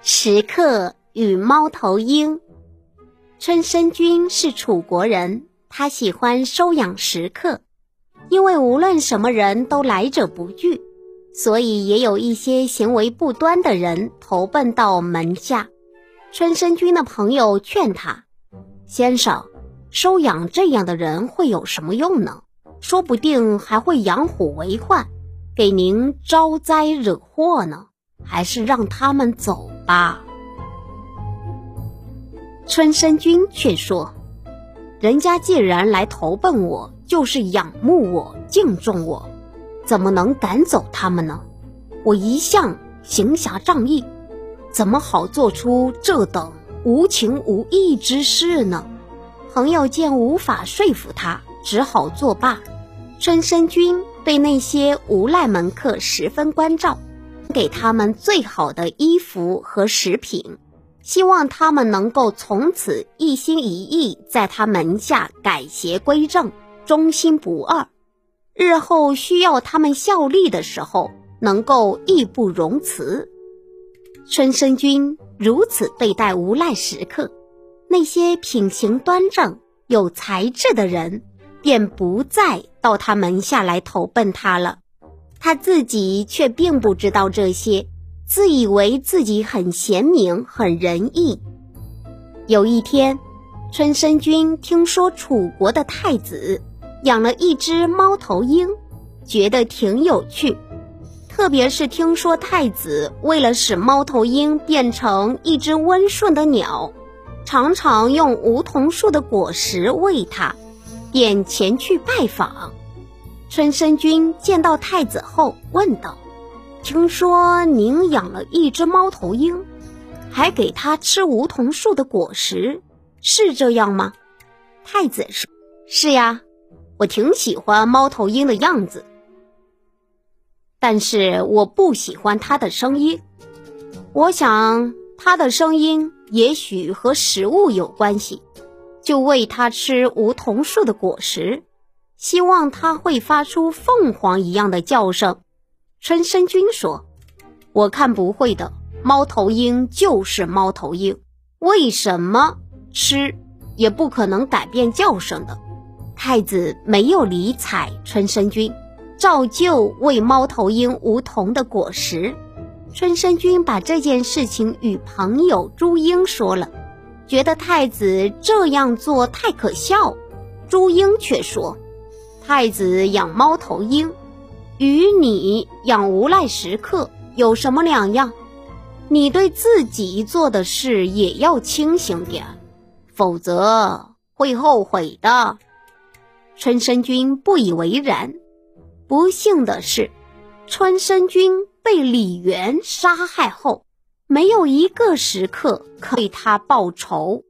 食客与猫头鹰。春申君是楚国人，他喜欢收养食客，因为无论什么人都来者不拒，所以也有一些行为不端的人投奔到门下。春申君的朋友劝他：“先生，收养这样的人会有什么用呢？说不定还会养虎为患，给您招灾惹祸呢。还是让他们走。”吧，春申君却说：“人家既然来投奔我，就是仰慕我、敬重我，怎么能赶走他们呢？我一向行侠仗义，怎么好做出这等无情无义之事呢？”朋友见无法说服他，只好作罢。春申君对那些无赖门客十分关照。给他们最好的衣服和食品，希望他们能够从此一心一意在他门下改邪归正，忠心不二。日后需要他们效力的时候，能够义不容辞。春申君如此对待无赖食客，那些品行端正、有才智的人便不再到他门下来投奔他了。他自己却并不知道这些，自以为自己很贤明、很仁义。有一天，春申君听说楚国的太子养了一只猫头鹰，觉得挺有趣。特别是听说太子为了使猫头鹰变成一只温顺的鸟，常常用梧桐树的果实喂它，便前去拜访。春申君见到太子后，问道：“听说您养了一只猫头鹰，还给它吃梧桐树的果实，是这样吗？”太子说：“是呀，我挺喜欢猫头鹰的样子，但是我不喜欢它的声音。我想它的声音也许和食物有关系，就喂它吃梧桐树的果实。”希望它会发出凤凰一样的叫声。春申君说：“我看不会的，猫头鹰就是猫头鹰，为什么吃也不可能改变叫声的。”太子没有理睬春申君，照旧喂猫头鹰梧桐的果实。春申君把这件事情与朋友朱英说了，觉得太子这样做太可笑。朱英却说。太子养猫头鹰，与你养无赖食客有什么两样？你对自己做的事也要清醒点，否则会后悔的。春申君不以为然。不幸的是，春申君被李元杀害后，没有一个食客可以他报仇。